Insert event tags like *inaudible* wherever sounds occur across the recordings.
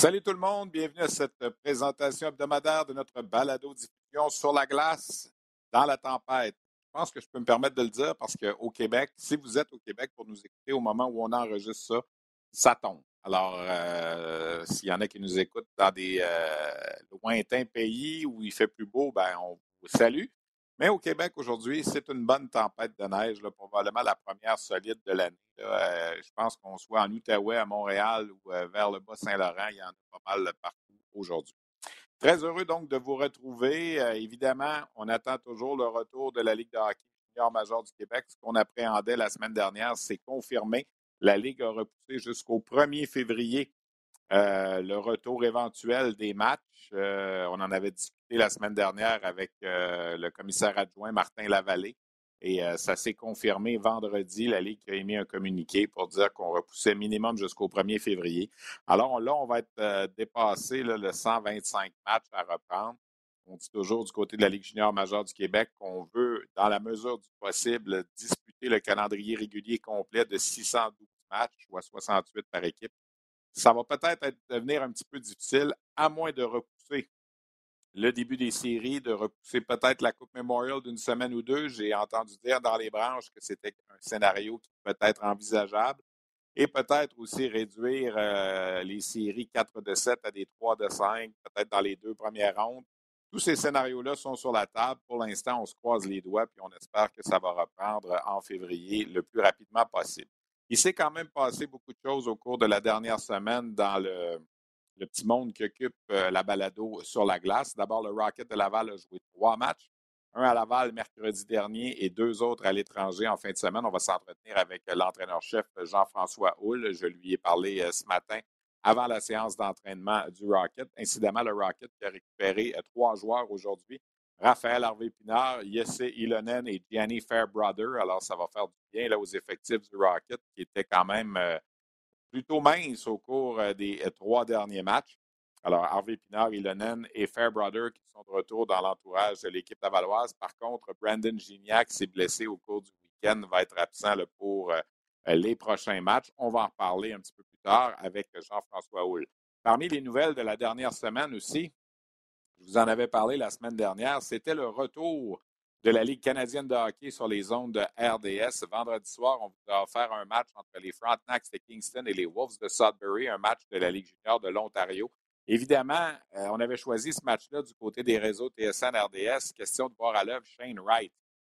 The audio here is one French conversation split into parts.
Salut tout le monde, bienvenue à cette présentation hebdomadaire de notre balado-diffusion sur la glace dans la tempête. Je pense que je peux me permettre de le dire parce qu'au Québec, si vous êtes au Québec pour nous écouter au moment où on enregistre ça, ça tombe. Alors, euh, s'il y en a qui nous écoutent dans des euh, lointains pays où il fait plus beau, ben on vous salue. Mais au Québec aujourd'hui, c'est une bonne tempête de neige, probablement la première solide de l'année. Euh, je pense qu'on soit en Outaouais, à Montréal ou euh, vers le Bas-Saint-Laurent, il y en a pas mal partout aujourd'hui. Très heureux donc de vous retrouver. Euh, évidemment, on attend toujours le retour de la Ligue de hockey junior major du Québec. Ce qu'on appréhendait la semaine dernière, c'est confirmé. La Ligue a repoussé jusqu'au 1er février le retour éventuel des matchs. on en avait discuté la semaine dernière avec le commissaire adjoint Martin Lavallée. Et euh, ça s'est confirmé vendredi. La Ligue a émis un communiqué pour dire qu'on repoussait minimum jusqu'au 1er février. Alors là, on va être euh, dépassé le 125 matchs à reprendre. On dit toujours du côté de la Ligue junior majeure du Québec qu'on veut, dans la mesure du possible, disputer le calendrier régulier complet de 612 matchs, soit 68 par équipe. Ça va peut-être devenir un petit peu difficile, à moins de repousser le début des séries, de repousser peut-être la Coupe Memorial d'une semaine ou deux. J'ai entendu dire dans les branches que c'était un scénario qui peut être envisageable. Et peut-être aussi réduire euh, les séries 4 de 7 à des 3 de 5, peut-être dans les deux premières rondes. Tous ces scénarios-là sont sur la table. Pour l'instant, on se croise les doigts puis on espère que ça va reprendre en février le plus rapidement possible. Il s'est quand même passé beaucoup de choses au cours de la dernière semaine dans le, petit monde qui occupe euh, la balado sur la glace. D'abord, le Rocket de Laval a joué trois matchs. Un à Laval mercredi dernier et deux autres à l'étranger en fin de semaine. On va s'entretenir avec l'entraîneur-chef Jean-François Houle. Je lui ai parlé euh, ce matin avant la séance d'entraînement du Rocket. Incidemment, le Rocket a récupéré euh, trois joueurs aujourd'hui. Raphaël Harvey-Pinard, Jesse Ilonen et Gianni Fairbrother. Alors, ça va faire du bien là, aux effectifs du Rocket qui étaient quand même plutôt mince au cours euh, des euh, trois derniers matchs. Alors, Harvey Pinard, Ilonen et Fairbrother qui sont de retour dans l'entourage de l'équipe lavalloise. Par contre, Brandon Gignac s'est blessé au cours du week-end, va être absent pour euh, les prochains matchs. On va en reparler un petit peu plus tard avec Jean-François Houle. Parmi les nouvelles de la dernière semaine aussi, je vous en avais parlé la semaine dernière, c'était le retour de la Ligue canadienne de hockey sur les ondes de RDS. Vendredi soir, on vous a offert un match entre les Frontenacs de Kingston et les Wolves de Sudbury, un match de la Ligue junior de l'Ontario. Évidemment, euh, on avait choisi ce match-là du côté des réseaux TSN RDS. Question de voir à l'œuvre Shane Wright.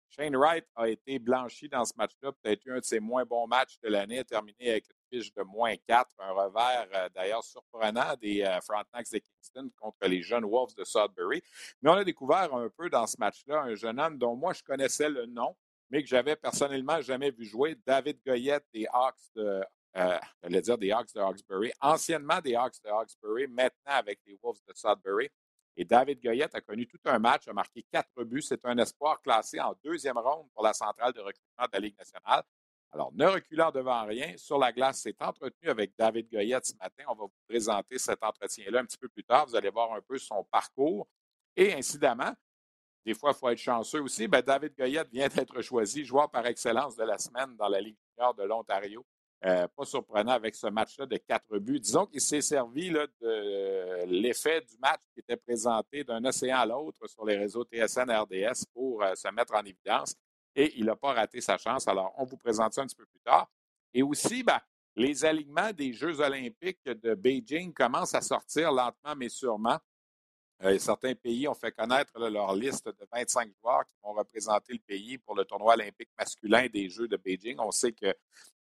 Shane Wright a été blanchi dans ce match-là, peut-être un de ses moins bons matchs de l'année, terminé avec de moins 4, un revers euh, d'ailleurs surprenant des euh, Frontenacs de Kingston contre les jeunes Wolves de Sudbury. Mais on a découvert un peu dans ce match-là un jeune homme dont moi je connaissais le nom, mais que j'avais personnellement jamais vu jouer, David Goyette des Hawks de, euh, dire des Hawks de Hawkesbury, anciennement des Hawks de Hawkesbury, maintenant avec les Wolves de Sudbury. Et David Goyette a connu tout un match, a marqué quatre buts. C'est un espoir classé en deuxième ronde pour la centrale de recrutement de la Ligue nationale. Alors, ne reculant devant rien, sur la glace, c'est entretenu avec David Goyette ce matin. On va vous présenter cet entretien-là un petit peu plus tard. Vous allez voir un peu son parcours. Et incidemment, des fois, il faut être chanceux aussi. Ben, David Goyette vient *laughs* d'être choisi joueur par excellence de la semaine dans la Ligue junior de l'Ontario. Euh, pas surprenant avec ce match-là de quatre buts. Disons qu'il s'est servi de l'effet du match qui était présenté d'un océan à l'autre sur les réseaux TSN RDS pour euh, se mettre en évidence et il n'a pas raté sa chance. Alors, on vous présente ça un petit peu plus tard. Et aussi, ben, les alignements des Jeux olympiques de Beijing commencent à sortir lentement mais sûrement. Euh, certains pays ont fait connaître leur liste de 25 joueurs qui vont représenter le pays pour le tournoi olympique masculin des Jeux de Beijing. On sait que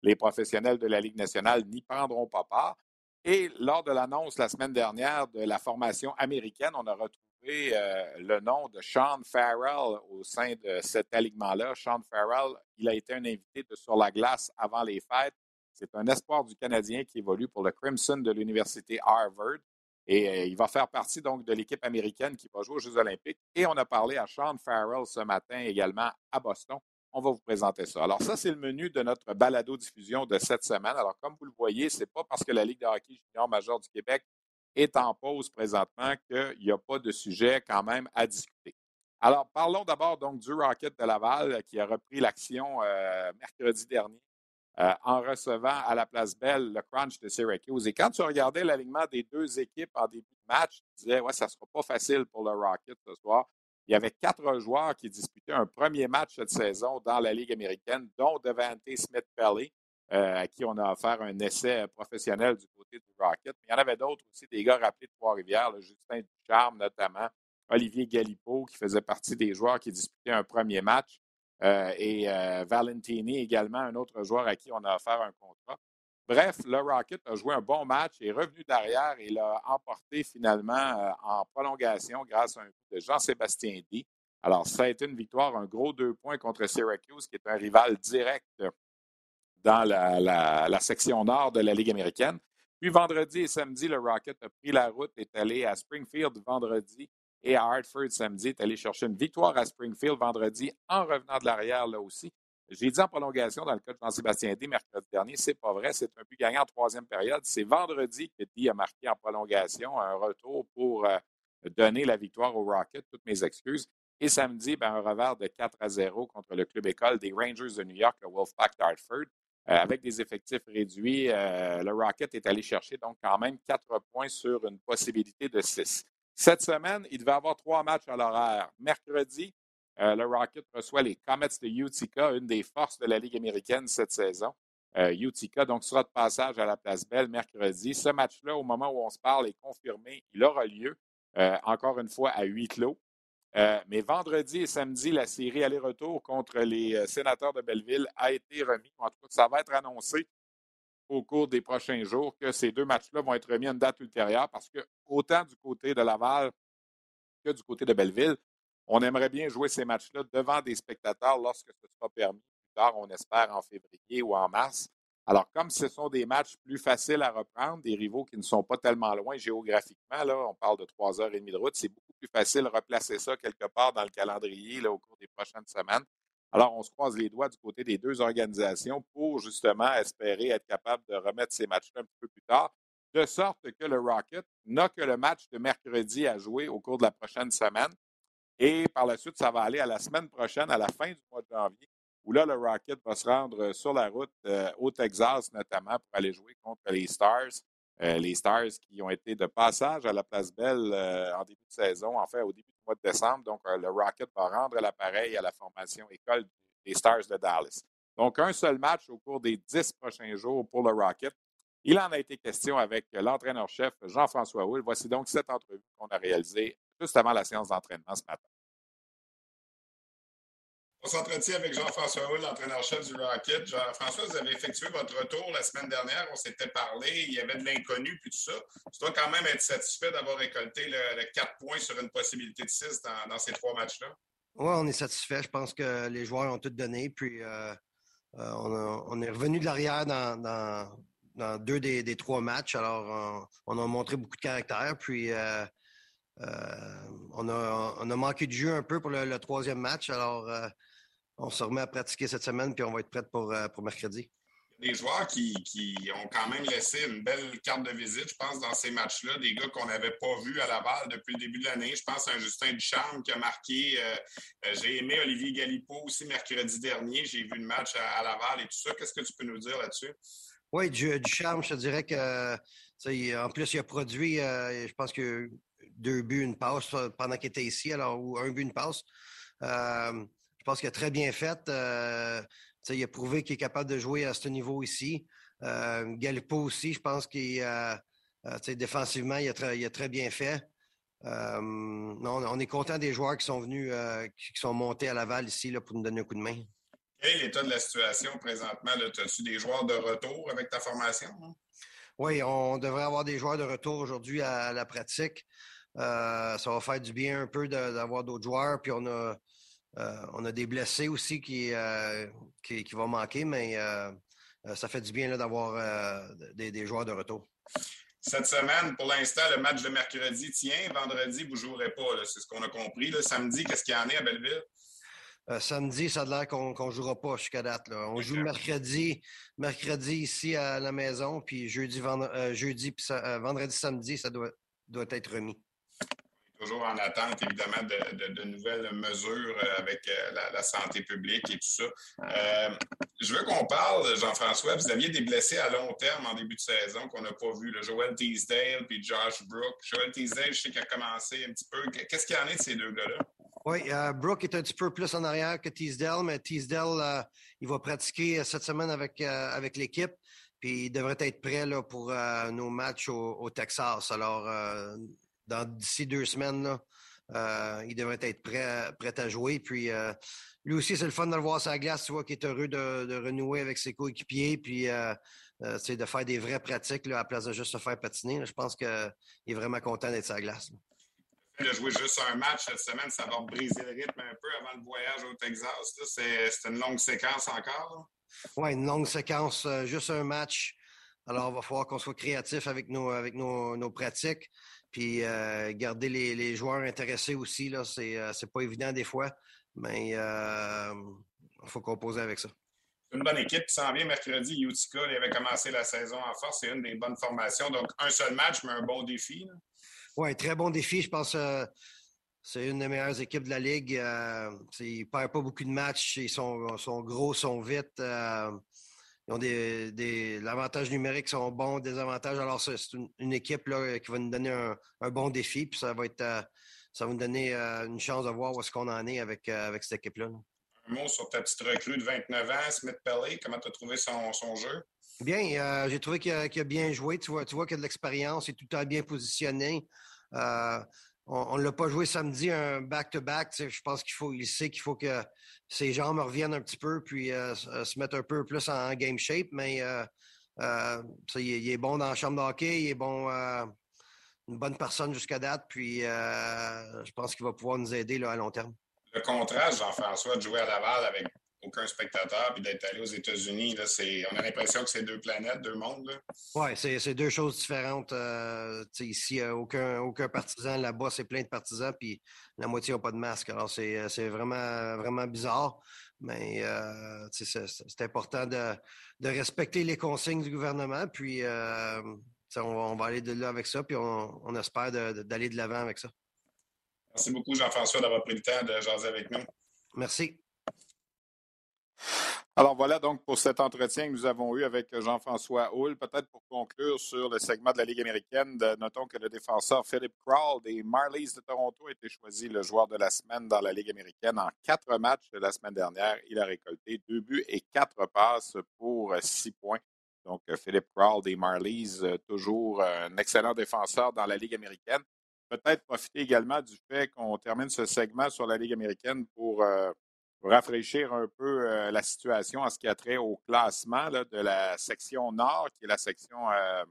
les professionnels de la Ligue nationale n'y prendront pas part. Et lors de l'annonce la semaine dernière de la formation américaine, on a retrouvé euh, le nom de Sean Farrell au sein de cet alignement-là. Sean Farrell, il a été un invité de Sur la glace avant les fêtes. C'est un espoir du Canadien qui évolue pour le Crimson de l'Université Harvard. Et euh, il va faire partie donc de l'équipe américaine qui va jouer aux Jeux olympiques. Et on a parlé à Sean Farrell ce matin également à Boston. On va vous présenter ça. Alors ça, c'est le menu de notre balado-diffusion de cette semaine. Alors comme vous le voyez, ce n'est pas parce que la Ligue de hockey junior major du Québec est en pause présentement qu'il n'y a pas de sujet quand même à discuter. Alors parlons d'abord du Rocket de Laval qui a repris l'action euh, mercredi dernier euh, en recevant à la place Belle le crunch de Syracuse. Et quand tu regardais l'alignement des deux équipes en début de match, tu disais, ouais, ça ne sera pas facile pour le Rocket ce soir. Il y avait quatre joueurs qui disputaient un premier match cette saison dans la Ligue américaine, dont Devante Smith-Pelly, euh, à qui on a offert un essai professionnel du côté du Rocket. Mais il y en avait d'autres aussi, des gars rappelés de Trois-Rivières, Justin Ducharme notamment, Olivier Galipo, qui faisait partie des joueurs qui disputaient un premier match. Euh, et euh, Valentini également, un autre joueur à qui on a offert un contrat. Bref, le Rocket a joué un bon match, est revenu derrière et l'a emporté finalement euh, en prolongation grâce à un coup de Jean-Sébastien D. Alors, ça a été une victoire, un gros deux points contre Syracuse, qui est un rival direct dans la, section nord de la Ligue américaine. Puis vendredi et samedi, le Rocket a pris la route, est allé à Springfield vendredi et à Hartford samedi, est allé chercher une victoire à Springfield vendredi en revenant de l'arrière là aussi. J'ai dit en prolongation dans le cas Jean-Sébastien D mercredi dernier, c'est pas vrai, c'est un but gagnant en troisième période. C'est vendredi que D a marqué en prolongation un retour pour euh, donner la victoire au Rocket, toutes mes excuses. Et samedi, ben, un revers de 4 à 0 contre le club école des Rangers de New York, le Wolfpack d'Hartford. Euh, avec des effectifs réduits, euh, le Rocket est allé chercher donc quand même 4 points sur une possibilité de 6. Cette semaine, il devait avoir trois matchs à l'horaire. Mercredi, euh, le Rocket reçoit les Comets de Utica, une des forces de la Ligue américaine cette saison. Utica, donc, sera de passage à la place Belle mercredi. Ce match-là, au moment où on se parle, est confirmé. Il aura lieu, encore une fois, à huis clos. Mais vendredi et samedi, la série aller-retour contre les sénateurs de Belleville a été remis. En tout cas, ça va être annoncé au cours des prochains jours que ces deux matchs-là vont être remis à une date ultérieure parce que autant du côté de Laval que du côté de Belleville, on aimerait bien jouer ces matchs-là devant des spectateurs lorsque ce sera permis plus tard, on espère en février ou en mars. Alors, comme ce sont des matchs plus faciles à reprendre, des rivaux qui ne sont pas tellement loin géographiquement, là, on parle de trois heures et demie de route, c'est beaucoup plus facile de replacer ça quelque part dans le calendrier là, au cours des prochaines semaines. Alors, on se croise les doigts du côté des deux organisations pour justement espérer être capable de remettre ces matchs-là un peu plus tard, de sorte que le Rocket n'a que le match de mercredi à jouer au cours de la prochaine semaine. Et par la suite, ça va aller à la semaine prochaine, à la fin du mois de janvier, où là, le Rocket va se rendre sur la route euh, au Texas, notamment pour aller jouer contre les Stars. Euh, les Stars qui ont été de passage à la Place Belle euh, en début de saison, en fait, au début de décembre. Donc, euh, le Rocket va rendre l'appareil à la formation école des Stars de Dallas. Donc, un seul match au cours des dix prochains jours pour le Rocket. Il en a été question avec l'entraîneur-chef Jean-François Hull. Voici donc cette entrevue qu'on a réalisée juste avant la séance d'entraînement ce matin. On s'entretient avec Jean-François Hull, l'entraîneur-chef du Rocket. Jean-François, vous avez effectué votre retour la semaine dernière. On s'était parlé, il y avait de l'inconnu puis tout ça. Tu dois quand même être satisfait d'avoir récolté le, 4 points sur une possibilité de 6 dans, ces trois matchs-là. Oui, on est satisfait. Je pense que les joueurs ont tout donné. Puis euh, euh, on, est revenu de l'arrière dans, deux des, trois matchs. Alors, on, a montré beaucoup de caractère. Puis euh, on, a, manqué de jeu un peu pour le troisième match. Alors, on se remet à pratiquer cette semaine, puis on va être prêt pour, euh, pour mercredi. Des joueurs qui, ont quand même laissé une belle carte de visite, je pense, dans ces matchs-là. Des gars qu'on n'avait pas vus à Laval depuis le début de l'année. Je pense à un Justin Ducharme qui a marqué. Euh, euh, j'ai aimé Olivier Galipo aussi mercredi dernier. J'ai vu le match à, Laval et tout ça. Qu'est-ce que tu peux nous dire là-dessus? Oui, Ducharme, je te dirais que en plus, il a produit, je pense que deux buts, une passe pendant qu'il était ici, alors ou un but, une passe. Je pense qu'il a très bien fait. Euh, il a prouvé qu'il est capable de jouer à ce niveau ici. Euh, Galipo aussi, je pense qu'il euh, défensivement, il a, très, très bien fait. non, on est content des joueurs qui sont venus, qui sont montés à Laval ici là, pour nous donner un coup de main. Quel est l'état de la situation présentement? As-tu des joueurs de retour avec ta formation? Oui, on devrait avoir des joueurs de retour aujourd'hui à, la pratique. ça va faire du bien un peu d'avoir d'autres joueurs. Puis on a, on a des blessés aussi qui, qui, vont manquer, mais ça fait du bien d'avoir des, joueurs de retour. Cette semaine, pour l'instant, le match de mercredi tient. Vendredi, vous ne jouerez pas. C'est ce qu'on a compris. Samedi, qu'est-ce qu'il y en a à Belleville? Euh, samedi, ça a l'air qu'on ne jouera pas jusqu'à date. On joue mercredi, mercredi ici à la maison, puis jeudi, euh, jeudi euh, vendredi, samedi, ça doit, doit être remis toujours en attente, évidemment, de, nouvelles mesures avec la, santé publique et tout ça. je veux qu'on parle, Jean-François, vous aviez des blessés à long terme en début de saison qu'on n'a pas vu, le Joel Teasdale puis Josh Brook. Joel Teasdale, je sais qu'il a commencé un petit peu. Qu'est-ce qu'il y en a de ces deux gars-là? Oui, euh, Brooke est un petit peu plus en arrière que Teasdale, mais Teasdale, euh, il va pratiquer euh, cette semaine avec, avec l'équipe, puis il devrait être prêt là, pour nos matchs au, Texas. Alors, d'ici deux semaines, il devrait être prêt, prêt à jouer. Puis, lui aussi, c'est le fun de le voir sur la glace, tu vois, qu'il est heureux de, renouer avec ses coéquipiers, puis c'est de faire des vraies pratiques là, à place de juste se faire patiner. Je pense qu'il est vraiment content d'être sur la glace de jouer juste un match cette semaine, ça va briser le rythme un peu avant le voyage au Texas. C'est une longue séquence encore. Oui, une longue séquence, euh, juste un match. Alors, il va falloir qu'on soit créatif avec nos, avec nos, pratiques. Puis euh, garder les, joueurs intéressés aussi. Ce n'est euh, pas évident des fois, mais il faut composer avec ça. Une bonne équipe qui s'en vient mercredi. Utica, il avait commencé la saison en force. C'est une des bonnes formations. Donc, un seul match, mais un bon défi. Oui, très bon défi. Je pense que euh, c'est une des meilleures équipes de la Ligue. Euh, ils ne perdent pas beaucoup de matchs. Ils sont, sont gros, sont vite. Euh, ils ont des, des l'avantage numérique sont bons, des avantages. Alors, c'est une, équipe là, qui va nous donner un, bon défi. Puis ça va être ça va nous donner une chance de voir où est-ce qu'on en est avec, avec cette équipe-là. Un mot sur ta petite recrue de 29 ans, Smith Pelly. Comment tu as trouvé son, son jeu? Bien, euh, j'ai trouvé qu'il a, bien joué. Tu vois, tu vois qu'il a de l'expérience, il est tout le temps bien positionné. Euh, on ne l'a pas joué samedi un back-to-back. je pense qu'il faut, il sait qu'il faut que ses jambes reviennent un petit peu puis euh, se mettre un peu plus en, game shape. Mais il, est bon dans la chambre de hockey, il est bon, une bonne personne jusqu'à date. Puis je pense qu'il va pouvoir nous aider là, à long terme. Le contraste, Jean-François, de jouer à Laval avec aucun spectateur, puis d'être allé aux États-Unis, on a l'impression que c'est deux planètes, deux mondes. Oui, c'est deux choses différentes. Euh, ici, aucun, aucun partisan. Là-bas, c'est plein de partisans, puis la moitié n'a pas de masque. Alors, c'est vraiment, vraiment bizarre. Mais euh, c'est important de, respecter les consignes du gouvernement. Puis, euh, on, va aller de là avec ça, puis on, on espère d'aller de l'avant avec ça. Merci beaucoup, Jean-François, d'avoir pris le temps de jaser avec nous. Merci. Alors voilà donc pour cet entretien que nous avons eu avec Jean-François Hull. Peut-être pour conclure sur le segment de la Ligue américaine, notons que le défenseur Philip Crawl des Marlies de Toronto a été choisi le joueur de la semaine dans la Ligue américaine en quatre matchs la semaine dernière. Il a récolté deux buts et quatre passes pour six points. Donc Philip Crawl des Marlies, toujours un excellent défenseur dans la Ligue américaine. Peut-être profiter également du fait qu'on termine ce segment sur la Ligue américaine pour euh, rafraîchir un peu euh, la situation en ce qui a trait au classement de la section nord, qui est la section euh,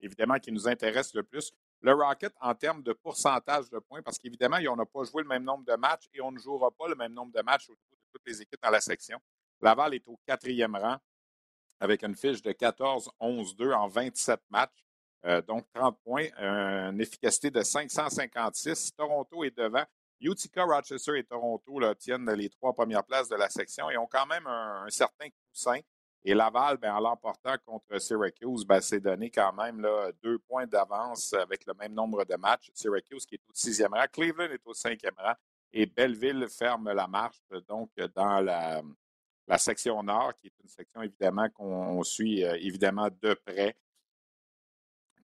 évidemment qui nous intéresse le plus. Le Rocket, en termes de pourcentage de points, parce qu'évidemment, on n'a pas joué le même nombre de matchs et on ne jouera pas le même nombre de matchs au de toutes les équipes dans la section. Laval est au quatrième rang avec une fiche de 14-11-2 en 27 matchs. Euh, donc 30 points, une efficacité de 556. Toronto est devant. Utica, Rochester et Toronto tiennent les trois premières places de la section et ont quand même un, certain coussin. Et Laval, ben, en l'emportant contre Syracuse, ben, s'est donné quand même deux points d'avance avec le même nombre de matchs. Syracuse qui est au sixième rang, Cleveland est au cinquième rang et Belleville ferme la marche donc dans la, la section nord, qui est une section évidemment qu'on suit euh, évidemment de près.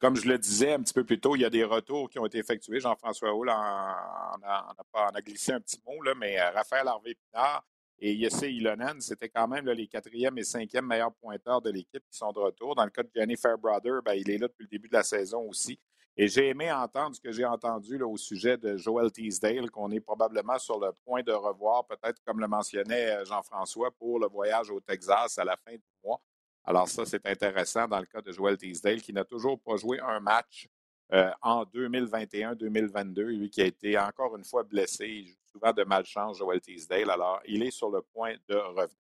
Comme je le disais un petit peu plus tôt, il y a des retours qui ont été effectués. Jean-François Hull en, a, glissé un petit mot, mais euh, Raphaël Harvey-Pinard et Yesse Ilonen, c'était quand même les quatrième et cinquième meilleurs pointeurs de l'équipe qui sont de retour. Dans le cas de Jenny Fairbrother, ben, il est là depuis le début de la saison aussi. Et j'ai aimé entendre ce que j'ai entendu au sujet de Joel Teasdale, qu'on est probablement sur le point de revoir, peut-être comme le mentionnait euh, Jean-François, pour le voyage au Texas à la fin du mois. Alors ça, c'est intéressant dans le cas de Joel Teasdale, qui n'a toujours pas joué un match euh, en 2021-2022, lui qui a été encore une fois blessé. Il joue souvent de malchance, Joel Teasdale. Alors, il est sur le point de revenir.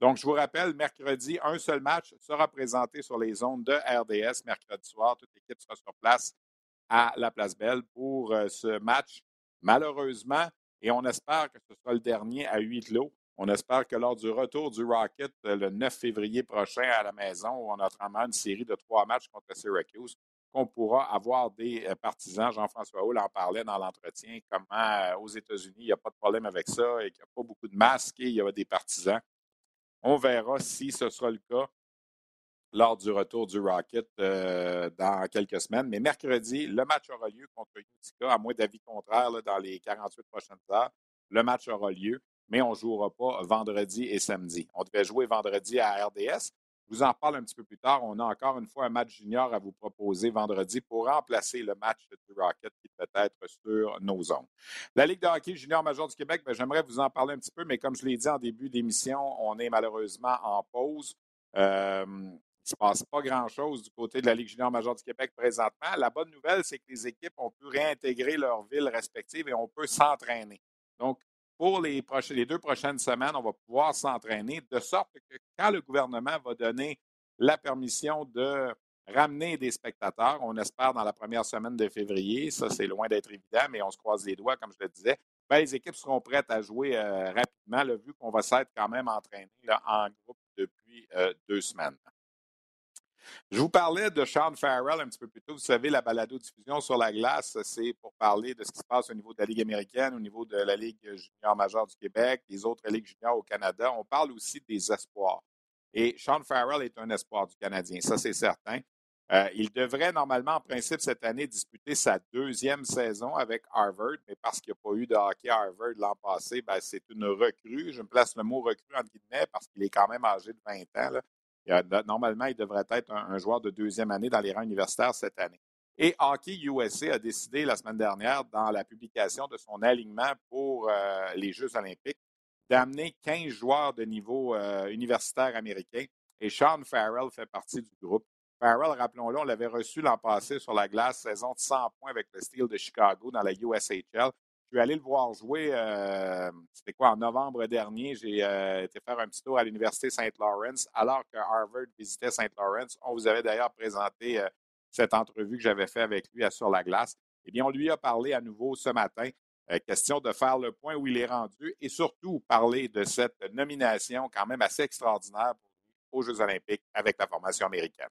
Donc, je vous rappelle, mercredi, un seul match sera présenté sur les ondes de RDS mercredi soir. Toute l'équipe sera sur place à la Place Belle pour euh, ce match. Malheureusement, et on espère que ce sera le dernier à huit clos, on espère que lors du retour du Rocket euh, le 9 février prochain à la maison, où on a une série de trois matchs contre Syracuse, qu'on pourra avoir des euh, partisans. Jean-François Hull en parlait dans l'entretien, comment aux États-Unis, il n'y a pas de problème avec ça et qu'il n'y a pas beaucoup de masques et il y a des partisans. On verra si ce sera le cas lors du retour du Rocket euh, dans quelques semaines. Mais mercredi, le match aura lieu contre Utica, à moins d'avis contraire dans les 48 prochaines heures. Le match aura lieu, mais on ne jouera pas vendredi et samedi. On devait jouer vendredi à RDS. Je vous en parle un petit peu plus tard. On a encore une fois un match junior à vous proposer vendredi pour remplacer le match du Rocket qui peut être sur nos zones. La Ligue de hockey junior major du Québec, ben, j'aimerais vous en parler un petit peu, mais comme je l'ai dit en début d'émission, on est malheureusement en pause. Euh, il ne se passe pas grand-chose du côté de la Ligue junior majeure du Québec présentement. La bonne nouvelle, c'est que les équipes ont pu réintégrer leurs villes respectives et on peut s'entraîner. Donc, pour les, deux prochaines semaines, on va pouvoir s'entraîner de sorte que quand le gouvernement va donner la permission de ramener des spectateurs, on espère dans la première semaine de février, ça c'est loin d'être évident, mais on se croise les doigts, comme je le disais, ben, les équipes seront prêtes à jouer euh, rapidement, vu qu'on va s'être quand même entraîné en groupe depuis euh, deux semaines. Je vous parlais de Sean Farrell un petit peu plus tôt. Vous savez, la balado-diffusion sur la glace, c'est pour parler de ce qui se passe au niveau de la Ligue américaine, au niveau de la Ligue junior majeure du Québec, des autres ligues juniors au Canada. On parle aussi des espoirs. Et Sean Farrell est un espoir du Canadien, ça c'est certain. Euh, il devrait normalement, en principe, cette année, disputer sa deuxième saison avec Harvard, mais parce qu'il n'y a pas eu de hockey à Harvard l'an passé, ben, c'est une recrue. Je me place le mot recrue en guillemets parce qu'il est quand même âgé de 20 ans. Normalement, il devrait être un, joueur de deuxième année dans les rangs universitaires cette année. Et Hockey USA a décidé la semaine dernière, dans la publication de son alignement pour euh, les Jeux olympiques, d'amener 15 joueurs de niveau euh, universitaire américain. Et Sean Farrell fait partie du groupe. Farrell, rappelons-le, on l'avait reçu l'an passé sur la glace, saison de 100 points avec le Steel de Chicago dans la USHL. Je suis allé le voir jouer, euh, c'était quoi, en novembre dernier. J'ai euh, été faire un petit tour à l'Université St. Lawrence, alors que Harvard visitait St. Lawrence. On vous avait d'ailleurs présenté euh, cette entrevue que j'avais faite avec lui à Sur la glace. Eh bien, on lui a parlé à nouveau ce matin. question de faire le point où il est rendu et surtout parler de cette nomination quand même assez extraordinaire aux Jeux olympiques avec la formation américaine.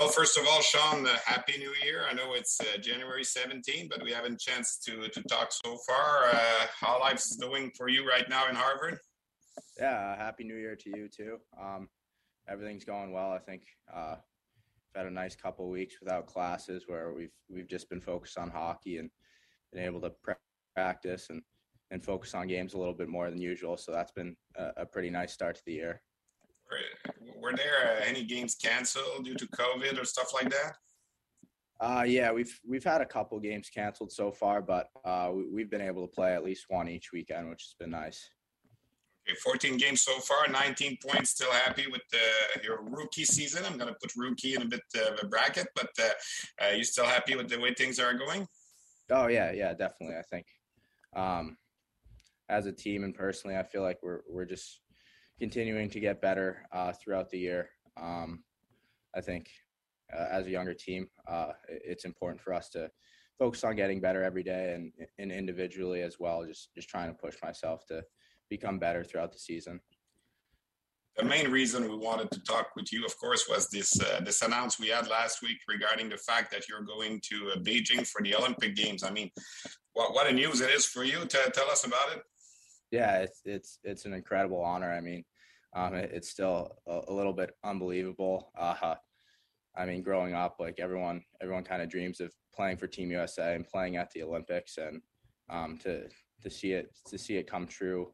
Well, first of all, Sean, uh, happy New Year. I know it's uh, January 17, but we haven't chance to to talk so far. Uh, how life's doing for you right now in Harvard? Yeah, happy New Year to you too. Um, everything's going well. I think uh, we've had a nice couple weeks without classes where we've we've just been focused on hockey and been able to practice and and focus on games a little bit more than usual. So that's been a, a pretty nice start to the year were there uh, any games canceled due to COVID or stuff like that? Uh, yeah, we've we've had a couple games canceled so far, but uh, we, have been able to play at least one each weekend, which has been nice. Okay, 14 games so far, 19 points. Still happy with the, your rookie season? I'm going to put rookie in a bit of a bracket, but uh, uh, you still happy with the way things are going? Oh yeah, yeah, definitely. I think um, as a team and personally, I feel like we're we're just continuing to get better uh, throughout the year. Um, I think uh, as a younger team, uh, it's important for us to focus on getting better every day and, and individually as well. Just just trying to push myself to become better throughout the season. the main reason we wanted to talk with you, of course, was this uh, this announcement we had last week regarding the fact that you're going to uh, Beijing for the Olympic Games. I mean, what what a news it is for you. Tell, tell us about it. Yeah, it's it's it's an incredible honor. I mean, um, it, it's still a, a, little bit unbelievable. Uh, I mean, growing up, like everyone everyone kind of dreams of playing for Team USA and playing at the Olympics, and um, to to see it to see it come true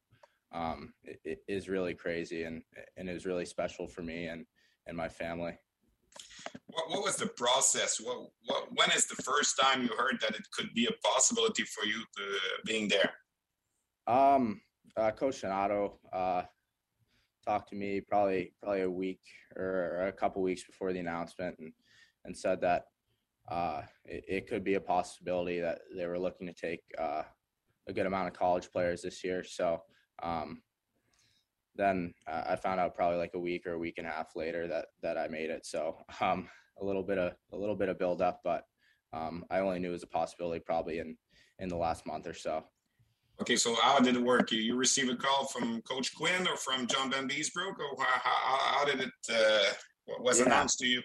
um, it, it is really crazy and and it was really special for me and and my family. What, what was the process? What, what when is the first time you heard that it could be a possibility for you to being there? Um, uh, Coach Donato uh, talked to me probably probably a week or a couple weeks before the announcement and and said that uh, it, it, could be a possibility that they were looking to take uh, a good amount of college players this year. So um, then uh, I found out probably like a week or a week and a half later that that I made it. So um, a little bit of a little bit of build up, but um, I only knew it was a possibility probably in in the last month or so. Okay, so how did it work? You, you receive a call from Coach Quinn or from John Vanbiesbrouck, or how, how, how did it uh, was yeah. announced to you?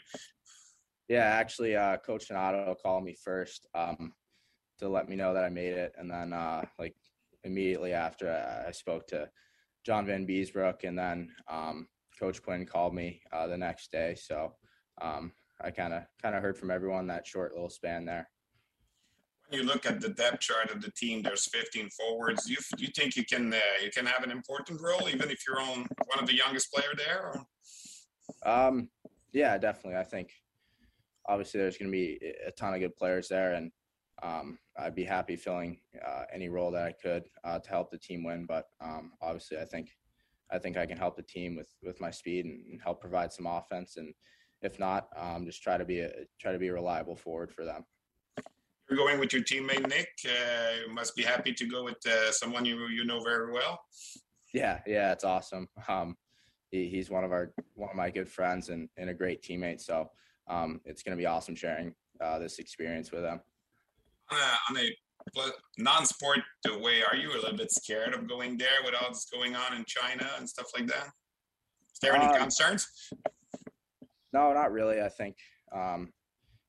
Yeah, actually, uh, Coach Donato called me first um, to let me know that I made it, and then uh, like immediately after I spoke to John Van Vanbiesbrouck, and then um, Coach Quinn called me uh, the next day. So um, I kind of kind of heard from everyone that short little span there. You look at the depth chart of the team, there's 15 forwards. You you think you can uh, you can have an important role, even if you're on one of the youngest player there? Or? Um, yeah, definitely. I think obviously there's going to be a ton of good players there, and um, I'd be happy filling uh, any role that I could uh, to help the team win. But um, obviously, I think I think I can help the team with with my speed and, help provide some offense. And if not, um, just try to be a try to be a reliable forward for them. Going with your teammate Nick. Uh, you must be happy to go with uh, someone you you know very well. Yeah, yeah, it's awesome. Um, he, he's one of our one of my good friends and, and a great teammate. So um, it's going to be awesome sharing uh, this experience with him on a, on a non-sport way, are you a little bit scared of going there with all this going on in China and stuff like that? Is there any um, concerns? No, not really. I think um,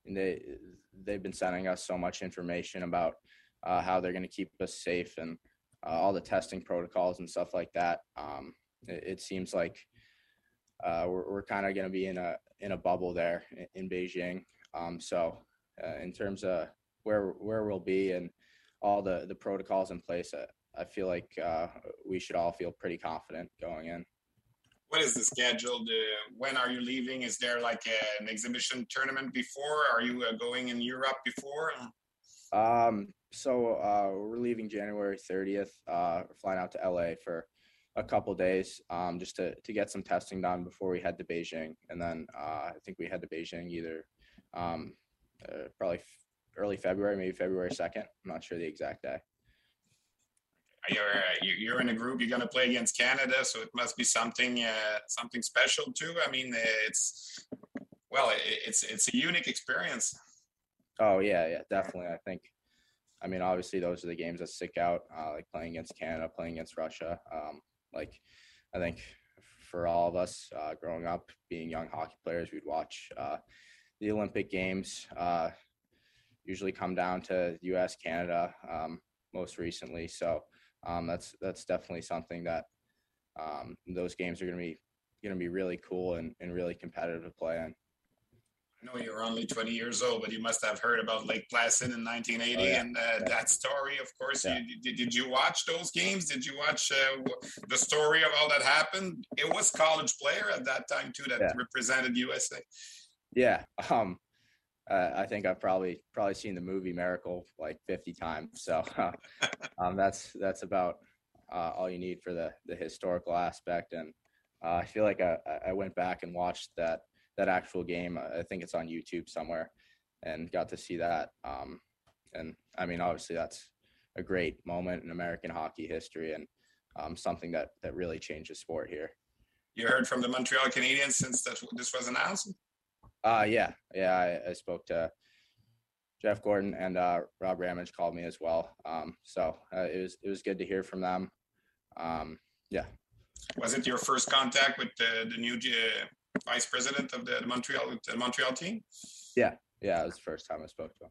they they've been sending us so much information about uh, how they're going to keep us safe and uh, all the testing protocols and stuff like that. Um, it, it, seems like uh, we're, we're kind of going to be in a in a bubble there in, in Beijing. Um, so uh, in terms of where where we'll be and all the the protocols in place, I, I feel like uh, we should all feel pretty confident going in. What is the schedule? when are you leaving? Is there like a, an exhibition tournament before? Are you uh, going in Europe before? Um, so uh, we're leaving January 30th. Uh, flying out to LA for a couple days um, just to, to get some testing done before we head to Beijing. And then uh, I think we head to Beijing either um, uh, probably early February, maybe February 2nd. I'm not sure the exact day. You're, uh, you're in a group. You're going to play against Canada, so it must be something uh, something special too. I mean, it's well, it's it's a unique experience. Oh yeah, yeah, definitely. I think. I mean, obviously, those are the games that stick out, uh, like playing against Canada, playing against Russia. Um, like, I think for all of us uh, growing up, being young hockey players, we'd watch uh, the Olympic Games uh, usually come down to U.S. Canada um, most recently. So um, that's that's definitely something that um, those games are going to be going to be really cool and, and really competitive to play in. I know you're only 20 years old, but you must have heard about Lake Placid in 1980 oh, yeah. and uh, yeah. that story. Of course, yeah. you, did, did you watch those games? Did you watch uh, the story of all that happened? It was college player at that time too that represented USA. Yeah, um, uh, I think I've probably probably seen the movie Miracle like 50 times. So uh, *laughs* *laughs* um, that's that's about uh, all you need for the the historical aspect. And uh, I feel like I, I went back and watched that that actual game. I think it's on YouTube somewhere, and got to see that. Um, and I mean, obviously, that's a great moment in American hockey history, and um, something that that really changed the sport here. You heard from the Montreal Canadiens since that this was announced. Uh, yeah, yeah. I, I spoke to Jeff Gordon and uh, Rob Ramage called me as well. Um, so uh, it was it was good to hear from them. Um, yeah. Was it your first contact with the, the new uh, vice president of the, the Montreal the Montreal team? Yeah, yeah, it was the first time I spoke to him.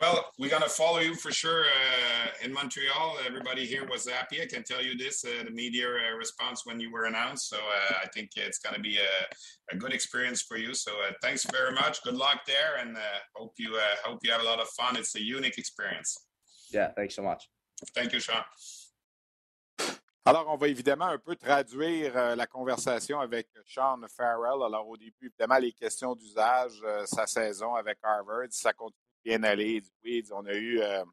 Well, we're going to follow you for sure uh, in Montreal. Everybody here was happy. I can tell you this uh, the media uh, response when you were announced. So uh, I think it's going to be a, a, good experience for you. So uh, thanks very much. Good luck there and uh, hope you hope you have a lot of fun. It's a unique experience. Yeah, thanks so much. Thank you, Sean. Alors, on va évidemment un peu traduire euh, la conversation avec Sean Farrell. Alors, au début, évidemment, les questions d'usage, euh, sa saison avec Harvard, ça continue bien aller. Oui, on a eu euh,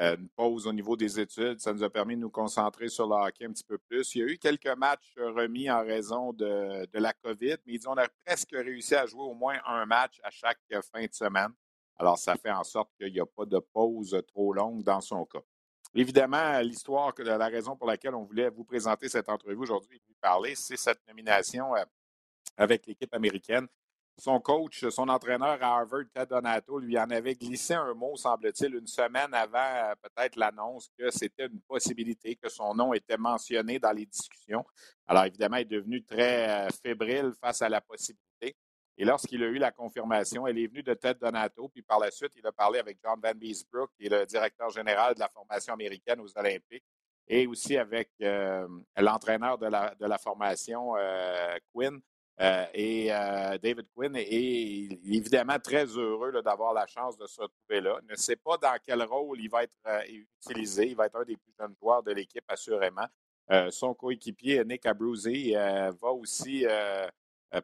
euh, une pause au niveau des études. Ça nous a permis de nous concentrer sur le hockey un petit peu plus. Il y a eu quelques matchs remis en raison de, la COVID, mais on a presque réussi à jouer au moins un match à chaque fin de semaine. Alors, ça fait en sorte qu'il n'y a pas de pause trop longue dans son cas. Évidemment, l'histoire, la raison pour laquelle on voulait vous présenter cette entrevue aujourd'hui et vous parler, c'est cette nomination euh, avec l'équipe américaine son coach, son entraîneur à Harvard, Ted Donato, lui en avait glissé un mot, semble-t-il, une semaine avant euh, peut-être l'annonce que c'était une possibilité, que son nom était mentionné dans les discussions. Alors évidemment, il est devenu très euh, fébrile face à la possibilité. Et lorsqu'il a eu la confirmation, elle est venue de Ted Donato, puis par la suite, il a parlé avec John Van Beesbrook, qui est le directeur général de la formation américaine aux Olympiques, et aussi avec euh, l'entraîneur de la, de la formation, Quinn. Euh, et euh, David Quinn est, évidemment très heureux d'avoir la chance de se retrouver là. Il ne sait pas dans quel rôle il va être euh, utilisé. Il va être un des plus jeunes joueurs de l'équipe, assurément. son coéquipier, Nick Abruzzi, va aussi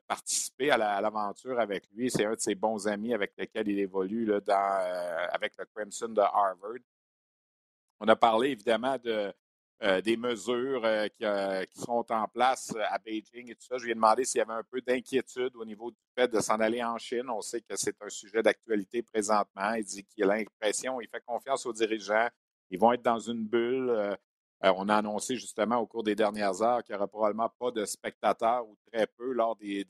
participer à l'aventure avec lui. C'est un de ses bons amis avec lesquels il évolue dans, avec le Crimson de Harvard. On a parlé évidemment de, euh, des mesures euh, euh, qui, sont en place à Beijing et tout ça. Je lui ai demandé s'il y avait un peu d'inquiétude au niveau du fait de s'en aller en Chine. On sait que c'est un sujet d'actualité présentement. Il dit qu'il a l'impression, il fait confiance aux dirigeants. Ils vont être dans une bulle. Euh, on a annoncé justement au cours des dernières heures qu'il n'y aura probablement pas de spectateurs ou très peu lors des,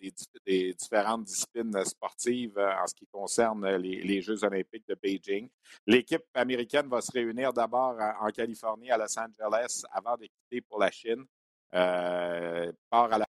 différentes disciplines sportives euh, en ce qui concerne les, Jeux olympiques de Beijing. L'équipe américaine va se réunir d'abord en, Californie, à Los Angeles, avant de quitter pour la Chine. Euh, part à la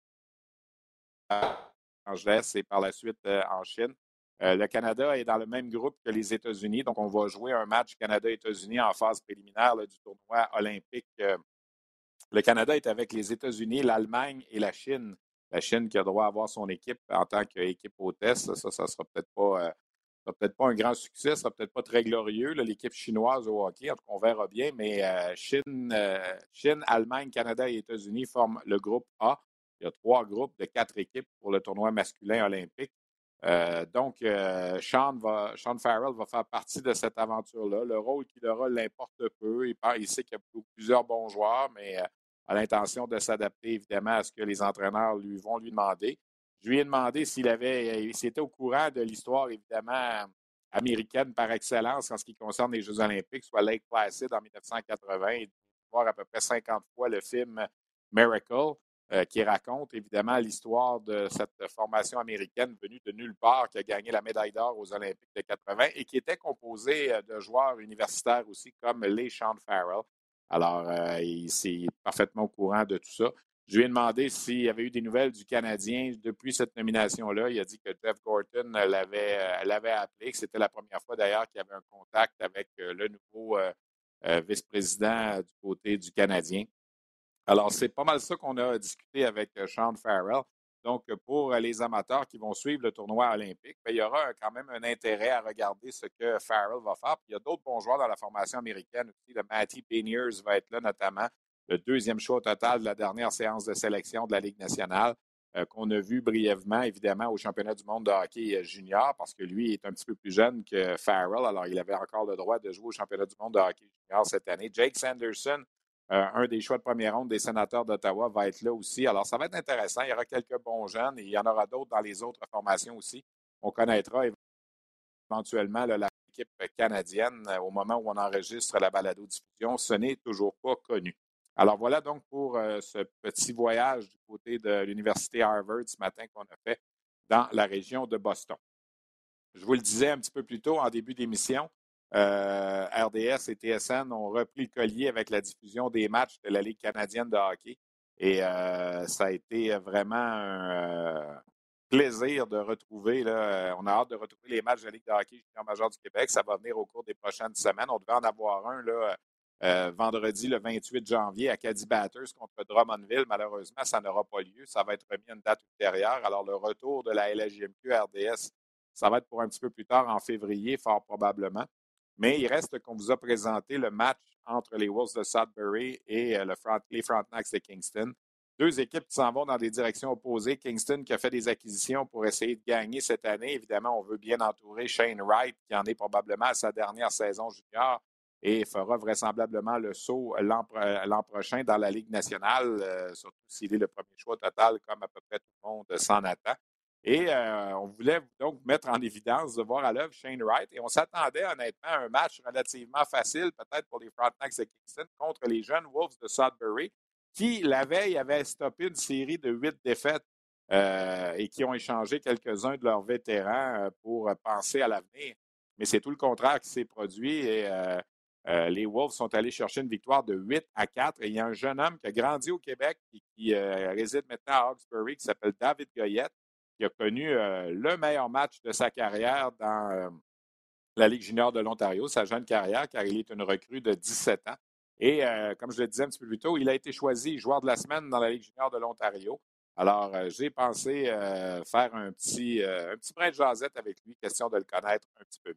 Angeles et par la suite en Chine. Le Canada est dans le même groupe que les États-Unis, donc on va jouer un match Canada-États-Unis en phase préliminaire du tournoi olympique. le Canada est avec les États-Unis, l'Allemagne et la Chine. La Chine qui a droit à avoir son équipe en tant qu'équipe hôtesse. Ça, ça ne sera peut-être pas, euh, peut-être pas un grand succès, ça ne sera peut-être pas très glorieux. L'équipe chinoise au hockey, en tout cas, on verra bien, mais euh, Chine, euh, Chine, Allemagne, Canada et États-Unis forment le groupe A. Il y a trois groupes de quatre équipes pour le tournoi masculin olympique. Euh, donc, euh, Sean, Farrell va faire partie de cette aventure-là. Le rôle qu'il aura l'importe peu. Il, sait qu'il y a plusieurs bons joueurs, mais euh, a l'intention de s'adapter évidemment à ce que les entraîneurs lui vont lui demander. Je lui ai demandé s'il avait, s'il était au courant de l'histoire évidemment américaine par excellence en ce qui concerne les Jeux olympiques, soit Lake Placid en 1980, et voir à peu près 50 fois le film Miracle. Euh, qui raconte évidemment l'histoire de cette formation américaine venue de nulle part qui a gagné la médaille d'or aux Olympiques de 80 et qui était composée euh, de joueurs universitaires aussi comme les Sean Farrell. Alors, euh, il s'est parfaitement au courant de tout ça. Je lui ai demandé s'il y avait eu des nouvelles du Canadien depuis cette nomination-là. Il a dit que Jeff Gorton l'avait appelé, que c'était la première fois d'ailleurs qu'il y avait un contact avec le nouveau vice-président du côté du Canadien. Alors, c'est pas mal ça qu'on a discuté avec euh, Sean Farrell. Donc, pour euh, les amateurs qui vont suivre le tournoi olympique, ben, il y aura quand même un intérêt à regarder ce que Farrell va faire. Puis, il y a d'autres bons joueurs dans la formation américaine aussi. Le Matty Beniers va être là, notamment le deuxième choix total de la dernière séance de sélection de la Ligue nationale, euh, qu'on a vu brièvement, évidemment, au championnat du monde de hockey junior, parce que lui est un petit peu plus jeune que Farrell. Alors, il avait encore le droit de jouer au championnat du monde de hockey junior cette année. Jake Sanderson, euh, un des choix de première ronde des sénateurs d'Ottawa va être là aussi. Alors, ça va être intéressant. Il y aura quelques bons jeunes et il y en aura d'autres dans les autres formations aussi. On connaîtra éventuellement l'équipe canadienne euh, au moment où on enregistre la balado-diffusion. Ce n'est toujours pas connu. Alors, voilà donc pour euh, ce petit voyage du côté de l'Université Harvard ce matin qu'on a fait dans la région de Boston. Je vous le disais un petit peu plus tôt en début d'émission, euh, RDS et TSN ont repris le collier avec la diffusion des matchs de la Ligue canadienne de hockey. Et ça a été vraiment un plaisir de retrouver. On a hâte de retrouver les matchs de la Ligue de hockey junior major du Québec. Ça va venir au cours des prochaines semaines. On devait en avoir un euh, vendredi, le 28 janvier, à Caddy Batters contre Drummondville. Malheureusement, ça n'aura pas lieu. Ça va être remis à une date ultérieure. Alors, le retour de la LHJMQ RDS, ça va être pour un petit peu plus tard, en février, fort probablement. Mais il reste qu'on vous a présenté le match entre les Wolves de Sudbury et euh, le les Frontenacs de Kingston. Deux équipes qui s'en vont dans des directions opposées. Kingston qui a fait des acquisitions pour essayer de gagner cette année. Évidemment, on veut bien entourer Shane Wright, qui en est probablement à sa dernière saison junior et fera vraisemblablement le saut l'an prochain dans la Ligue nationale, euh, surtout s'il est le premier choix total, comme à peu près tout le monde s'en attend. Et euh, on voulait donc mettre en évidence de voir à l'œuvre Shane Wright. Et on s'attendait honnêtement à un match relativement facile, peut-être pour les Frontenacs de Kingston, contre les jeunes Wolves de Sudbury, qui, la veille, avaient stoppé une série de huit défaites euh, et qui ont échangé quelques-uns de leurs vétérans pour penser à l'avenir. Mais c'est tout le contraire qui s'est produit. Et euh, les Wolves sont allés chercher une victoire de 8 à 4. Et il y a un jeune homme qui a grandi au Québec et qui euh, réside maintenant à Hawkesbury, qui s'appelle David Goyette, qui a connu euh, le meilleur match de sa carrière dans la Ligue junior de l'Ontario, sa jeune carrière, car il est une recrue de 17 ans. Et comme je le disais un petit peu plus tôt, il a été choisi joueur de la semaine dans la Ligue junior de l'Ontario. Alors, j'ai pensé faire un petit, un petit brin de jasette avec lui, question de le connaître un petit peu mieux.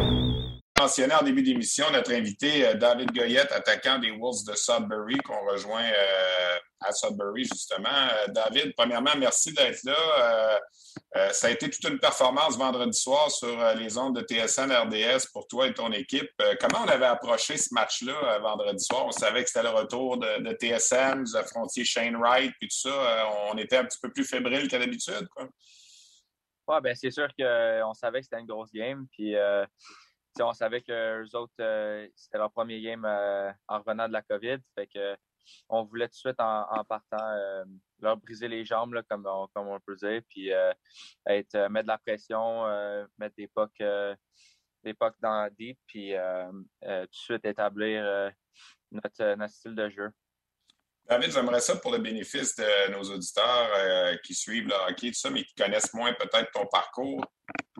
en début d'émission notre invité euh, David Goyette, attaquant des Wolves de Sudbury, qu'on rejoint euh, à Sudbury, justement. Euh, David, premièrement, merci d'être là. ça a été toute une performance vendredi soir sur les ondes de TSN RDS pour toi et ton équipe. comment on avait approché ce match-là vendredi soir? On savait que c'était le retour de, TSN, vous affrontiez Shane Wright, puis tout ça. on était un petit peu plus fébrile qu'à d'habitude, quoi. ben, c'est sûr qu'on savait que c'était une grosse game. Puis on savait que les autres, euh, c'était leur premier game euh, en revenant de la COVID. Fait que on voulait tout de suite en, partant euh, leur briser les jambes, comme, on, comme on peut dire, puis être, mettre de la pression, mettre des pucks, des dans deep, puis tout de suite établir notre, notre style de jeu. David, j'aimerais ça pour le bénéfice de nos auditeurs qui suivent le hockey, tout ça, mais qui connaissent moins peut-être ton parcours.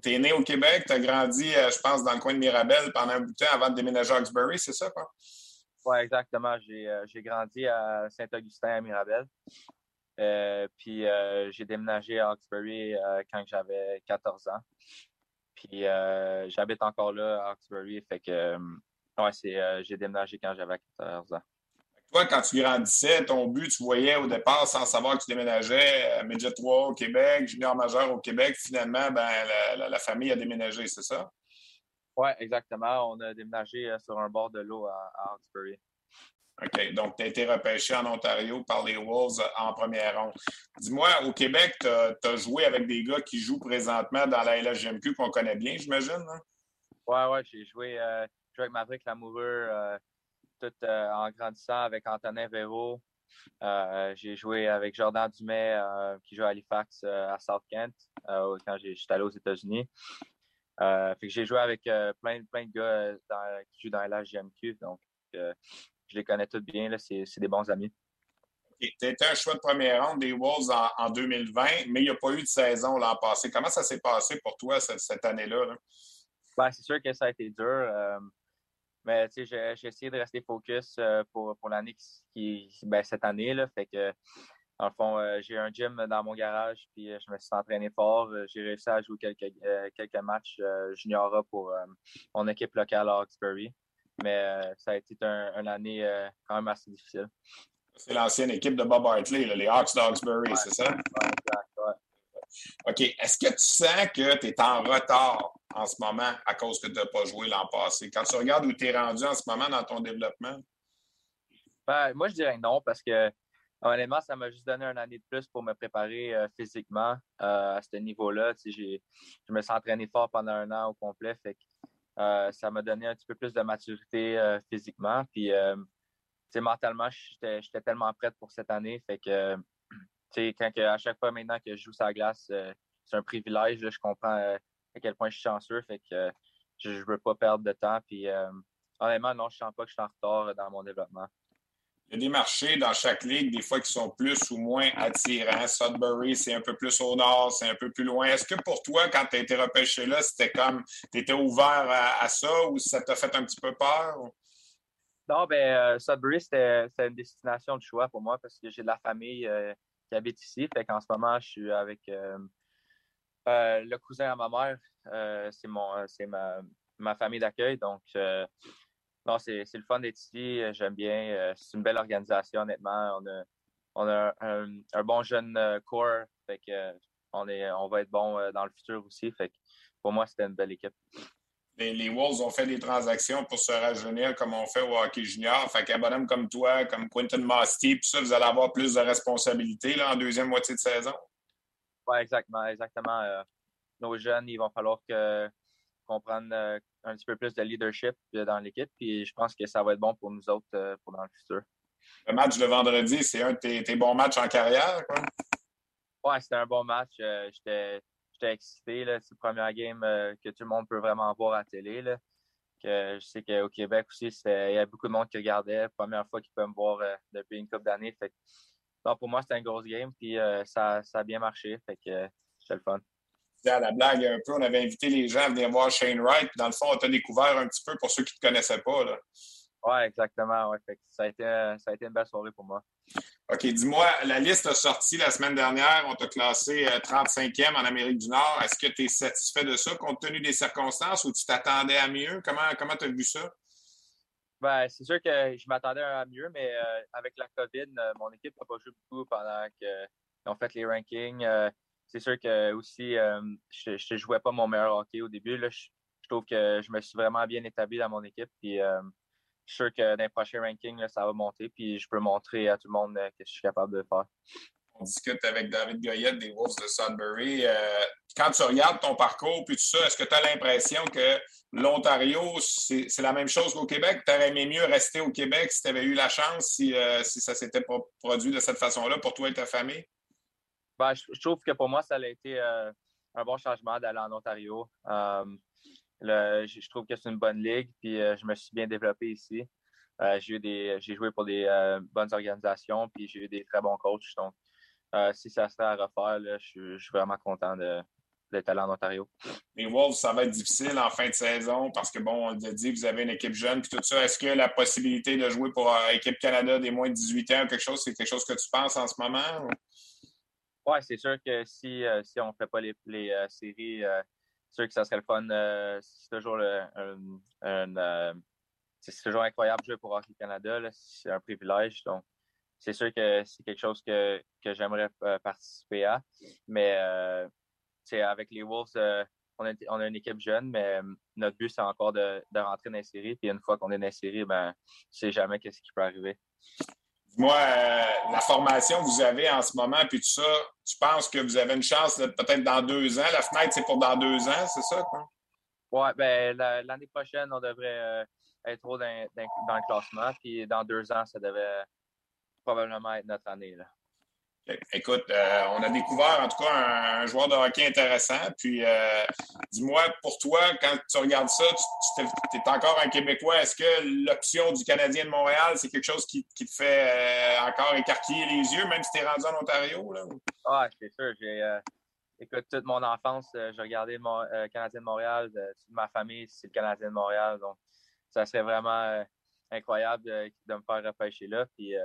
Tu es né au Québec, tu as grandi, euh, je pense, dans le coin de Mirabel pendant un bout de temps avant de déménager à Hawkesbury, c'est ça, quoi? Oui, exactement. Euh, j'ai grandi à Saint-Augustin, à Mirabel. Euh, puis j'ai déménagé à Hawkesbury quand j'avais 14 ans. Puis j'habite encore là à Hawkesbury. Fait que ouais, j'ai déménagé quand j'avais 14 ans. Toi, quand tu grandissais, ton but, tu voyais au départ, sans savoir que tu déménageais, à Midget 3 au Québec, junior majeur au Québec, finalement, ben, la, famille a déménagé, c'est ça? Oui, exactement. On a déménagé euh, sur un bord de l'eau à, Hawkesbury. OK. Donc, tu as été repêché en Ontario par les Wolves en première ronde. Dis-moi, au Québec, tu as, joué avec des gars qui jouent présentement dans la LHGMQ qu'on connaît bien, j'imagine? Oui, oui. J'ai joué, euh, joué, avec Maverick Lamoureux, euh, tout euh, en grandissant avec Antonin Véro. Euh, j'ai joué avec Jordan Dumais euh, qui joue à Halifax à South Kent quand j'étais allé aux États-Unis. j'ai joué avec plein, plein de gars qui jouent dans la GMQ. Donc, je les connais tous bien. C'est des bons amis. Tu étais un choix de première ronde des Wolves en, 2020, mais il n'y a pas eu de saison l'an passé. Comment ça s'est passé pour toi cette, année-là? Ben, c'est sûr que ça a été dur. Mais tu sais, j'ai essayé de rester focus euh, pour, pour l'année qui, ben, cette année. Là, fait que, dans le fond, euh, j'ai un gym dans mon garage, puis euh, je me suis entraîné fort. J'ai réussi à jouer quelques, quelques matchs junior pour mon équipe locale à Hawkesbury. Mais ça a été une année quand même assez difficile. C'est l'ancienne équipe de Bob Hartley, les Hawks d'Hawkesbury, c'est ça? OK. Est-ce que tu sens que tu es en retard en ce moment à cause que tu n'as pas joué l'an passé? Quand tu regardes où tu es rendu en ce moment dans ton développement? Ben, moi, je dirais non parce que honnêtement, ça m'a juste donné un année de plus pour me préparer euh, physiquement euh, à ce niveau-là. Je me suis entraîné fort pendant un an au complet. Fait que, ça m'a donné un petit peu plus de maturité physiquement. Puis mentalement, j'étais tellement prête pour cette année. Fait que quand à chaque fois maintenant que je joue la glace, c'est un privilège. je comprends à quel point je suis chanceux. Fait que je ne veux pas perdre de temps. Puis honnêtement, non, je ne sens pas que je suis en retard dans mon développement. Il y a des marchés dans chaque ligue, des fois, qui sont plus ou moins attirants. Sudbury, c'est un peu plus au nord, c'est un peu plus loin. Est-ce que pour toi, quand tu as été repêché là, c'était comme, tu étais ouvert à, ça ou ça t'a fait un petit peu peur? Non, ben euh, Sudbury, c'était une destination de choix pour moi parce que j'ai de la famille euh, qui habite ici. Fait qu'en ce moment, je suis avec euh, le cousin à ma mère. c'est mon c'est ma, ma famille d'accueil. Donc, non, c'est le fun d'être ici. Euh, j'aime bien. Euh, c'est une belle organisation, honnêtement. On a, on a un, bon jeune euh, corps. Fait on, est, on va être bon dans le futur aussi. Fait que, pour moi, c'était une belle équipe. Les, Wolves ont fait des transactions pour se rajeunir comme on fait au hockey junior. Fait qu'un bonhomme comme toi, comme Quentin Masty, ça, vous allez avoir plus de responsabilités là, en deuxième moitié de saison. Oui, exactement. exactement. nos jeunes, il va falloir que qu'on prenne euh, un petit peu plus de leadership euh, dans l'équipe. Puis je pense que ça va être bon pour nous autres euh, pour dans le futur. Le match de vendredi, c'est un de tes, bons matchs en carrière, quoi? Ouais, c'était un bon match. J'étais excité. C'est le premier game que tout le monde peut vraiment voir à la télé. Que je sais qu'au Québec aussi, il y a beaucoup de monde qui regardait. Première fois qu'ils peuvent me voir depuis une couple d'années. pour moi, c'était un gros game. Puis ça, ça, a bien marché. Fait que c'était le fun la blague un peu, on avait invité les gens à venir voir Shane Wright. Dans le fond, on t'a découvert un petit peu pour ceux qui ne te connaissaient pas. Oui, exactement. ça, a été, ça a été une belle soirée pour moi. OK, dis-moi, la liste a sorti la semaine dernière. On t'a classé 35e euh, en Amérique du Nord. Est-ce que tu es satisfait de ça compte tenu des circonstances ou tu t'attendais à mieux? Comment tu as vu ça? Ben, c'est sûr que je m'attendais à mieux, mais euh, avec la COVID, euh, mon équipe n'a pas joué beaucoup pendant qu'ils ont fait les rankings c'est sûr que aussi, euh, je ne jouais pas mon meilleur hockey au début. Là, je, trouve que je me suis vraiment bien établi dans mon équipe. Puis, euh, je suis sûr que dans les prochains rankings, ça va monter. Puis, je peux montrer à tout le monde euh, que je suis capable de faire. On discute avec David Goyette des Wolves de Sudbury. quand tu regardes ton parcours puis tout ça, est-ce que tu as l'impression que l'Ontario, c'est la même chose qu'au Québec? Tu aurais aimé mieux rester au Québec si tu avais eu la chance, si, si ça s'était produit de cette façon-là pour toi et ta famille? Ben, je, trouve que pour moi, ça a été euh, un bon changement d'aller en Ontario. Euh, je, trouve que c'est une bonne ligue, puis euh, je me suis bien développé ici. j'ai joué pour des bonnes organisations, puis j'ai eu des très bons coachs. Donc, si ça serait à refaire, je, suis vraiment content d'être allé en Ontario. Les Wolves, ça va être difficile en fin de saison parce que, bon, on l'a dit, vous avez une équipe jeune puis tout ça. Est-ce que la possibilité de jouer pour l'équipe Canada des moins de 18 ans, quelque chose, c'est quelque chose que tu penses en ce moment? Oui, c'est sûr que si, euh, si on ne fait pas les, les euh, séries, euh, sûr que ça serait le fun. c'est toujours c'est toujours incroyable de jouer pour Hockey Canada. C'est un privilège. Donc, c'est sûr que c'est quelque chose que, que j'aimerais participer à. Mais avec les Wolves, on a, une équipe jeune, mais notre but, c'est encore de, rentrer dans les séries. Puis une fois qu'on est dans les séries, ben, ne sais jamais qu'est-ce qui peut arriver. Moi, euh, la formation que vous avez en ce moment, puis tout ça, tu penses que vous avez une chance peut-être dans deux ans? La fenêtre, c'est pour dans deux ans, c'est ça? Oui, ben, l'année prochaine, on devrait euh, être dans, dans, le classement, puis dans deux ans, ça devait probablement être notre année. Là. Écoute, euh, on a découvert en tout cas un, joueur de hockey intéressant. Puis, euh, dis-moi, pour toi, quand tu regardes ça, tu, es encore un Québécois. Est-ce que l'option du Canadien de Montréal, c'est quelque chose qui, te fait euh, encore écarquiller les yeux, même si tu es rendu en Ontario? Ah, c'est sûr. écoute, toute mon enfance, j'ai regardé le Canadien de Montréal. ma famille, c'est le Canadien de Montréal. Donc, ça serait vraiment incroyable de, me faire repêcher là. Puis,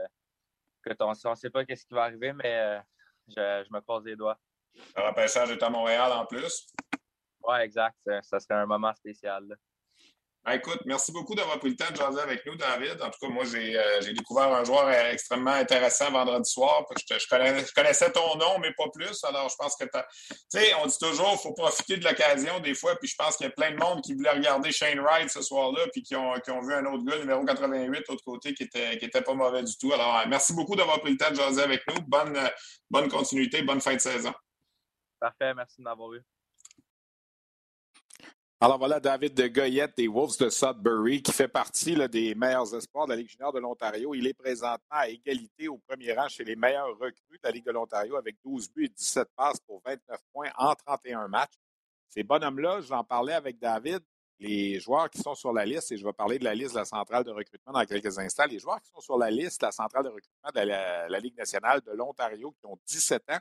on ne sait pas ce qui va arriver, mais euh, je, me croise les doigts. Le repêchage est à Montréal en plus. Oui, exact. Ça, serait un moment spécial. Ben, écoute, merci beaucoup d'avoir pris le temps de jaser avec nous, David. En tout cas, moi, j'ai euh, découvert un joueur extrêmement intéressant vendredi soir. Je, connaissais ton nom, mais pas plus. Alors, je pense que tu sais, on dit toujours qu'il faut profiter de l'occasion des fois. Puis je pense qu'il y a plein de monde qui voulait regarder Shane Wright ce soir-là, puis qui ont, vu un autre gars, numéro 88, l'autre côté, qui était pas mauvais du tout. Alors, euh, merci beaucoup d'avoir pris le temps de jaser avec nous. Bonne, bonne continuité, bonne fin de saison. Parfait, merci de m'avoir eu. Alors voilà David de Goyette des Wolves de Sudbury qui fait partie des meilleurs espoirs de la Ligue junior de l'Ontario. Il est présentement à égalité au premier rang chez les meilleurs recrues de la Ligue de l'Ontario avec 12 buts et 17 passes pour 29 points en 31 matchs. Ces bonhommes-là, j'en parlais avec David, les joueurs qui sont sur la liste, et je vais parler de la liste de la centrale de recrutement dans quelques instants, les joueurs qui sont sur la liste la centrale de recrutement de la, la Ligue nationale de l'Ontario qui ont 17 ans,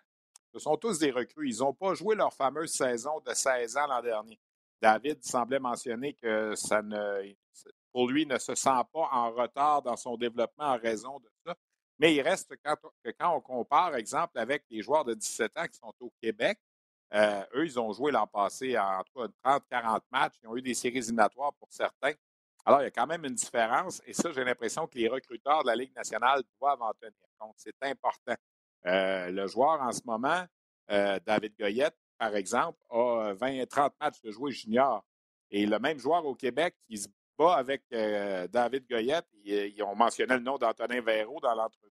ce sont tous des recrues. Ils n'ont pas joué leur fameuse saison de 16 ans l'an dernier. David semblait mentionner que ça ne, pour lui, ne se sent pas en retard dans son développement en raison de ça. Mais il reste que quand on compare, exemple, avec les joueurs de 17 ans qui sont au Québec, euh, eux, ils ont joué l'an passé en 30-40 matchs. Ils ont eu des séries éliminatoires pour certains. Alors, il y a quand même une différence. Et ça, j'ai l'impression que les recruteurs de la Ligue nationale doivent en tenir compte. C'est important. Euh, le joueur en ce moment, euh, David Goyette, par exemple, a 20-30 matchs de jouer junior. Et le même joueur au Québec qui se bat avec euh, David Goyette, ils, ont mentionné le nom d'Antonin Véraud dans l'entrevue.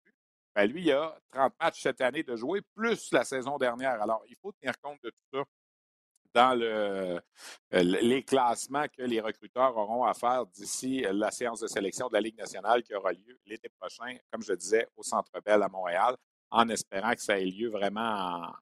Ben lui, il a 30 matchs cette année de jouer, plus la saison dernière. Alors, il faut tenir compte de tout ça dans le, les classements que les recruteurs auront à faire d'ici la séance de sélection de la Ligue nationale qui aura lieu l'été prochain, comme je disais, au Centre Bell à Montréal, en espérant que ça ait lieu vraiment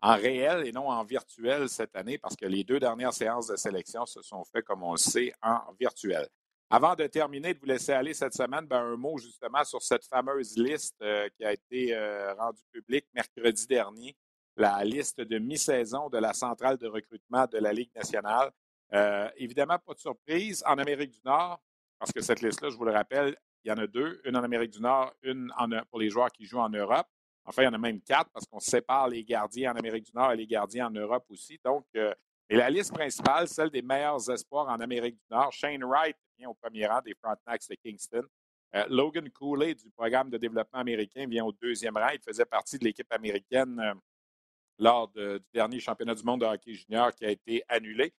en réel et non en virtuel cette année parce que les deux dernières séances de sélection se sont faites, comme on le sait, en virtuel. Avant de terminer, de vous laisser aller cette semaine, ben, un mot justement sur cette fameuse liste euh, qui a été euh, rendue publique mercredi dernier, la liste de mi-saison de la centrale de recrutement de la Ligue nationale. Euh, évidemment, pas de surprise, en Amérique du Nord, parce que cette liste-là, je vous le rappelle, il y en a deux, une en Amérique du Nord, une pour les joueurs qui jouent en Europe. Enfin, il y en a même quatre parce qu'on sépare les gardiens en Amérique du Nord et les gardiens en Europe aussi. Donc, euh, et la liste principale, celle des meilleurs espoirs en Amérique du Nord, Shane Wright vient au premier rang des Frontenacs de Kingston. Euh, Logan Cooley du programme de développement américain vient au deuxième rang. Il faisait partie de l'équipe américaine euh, lors du dernier championnat du monde de hockey junior qui a été annulé.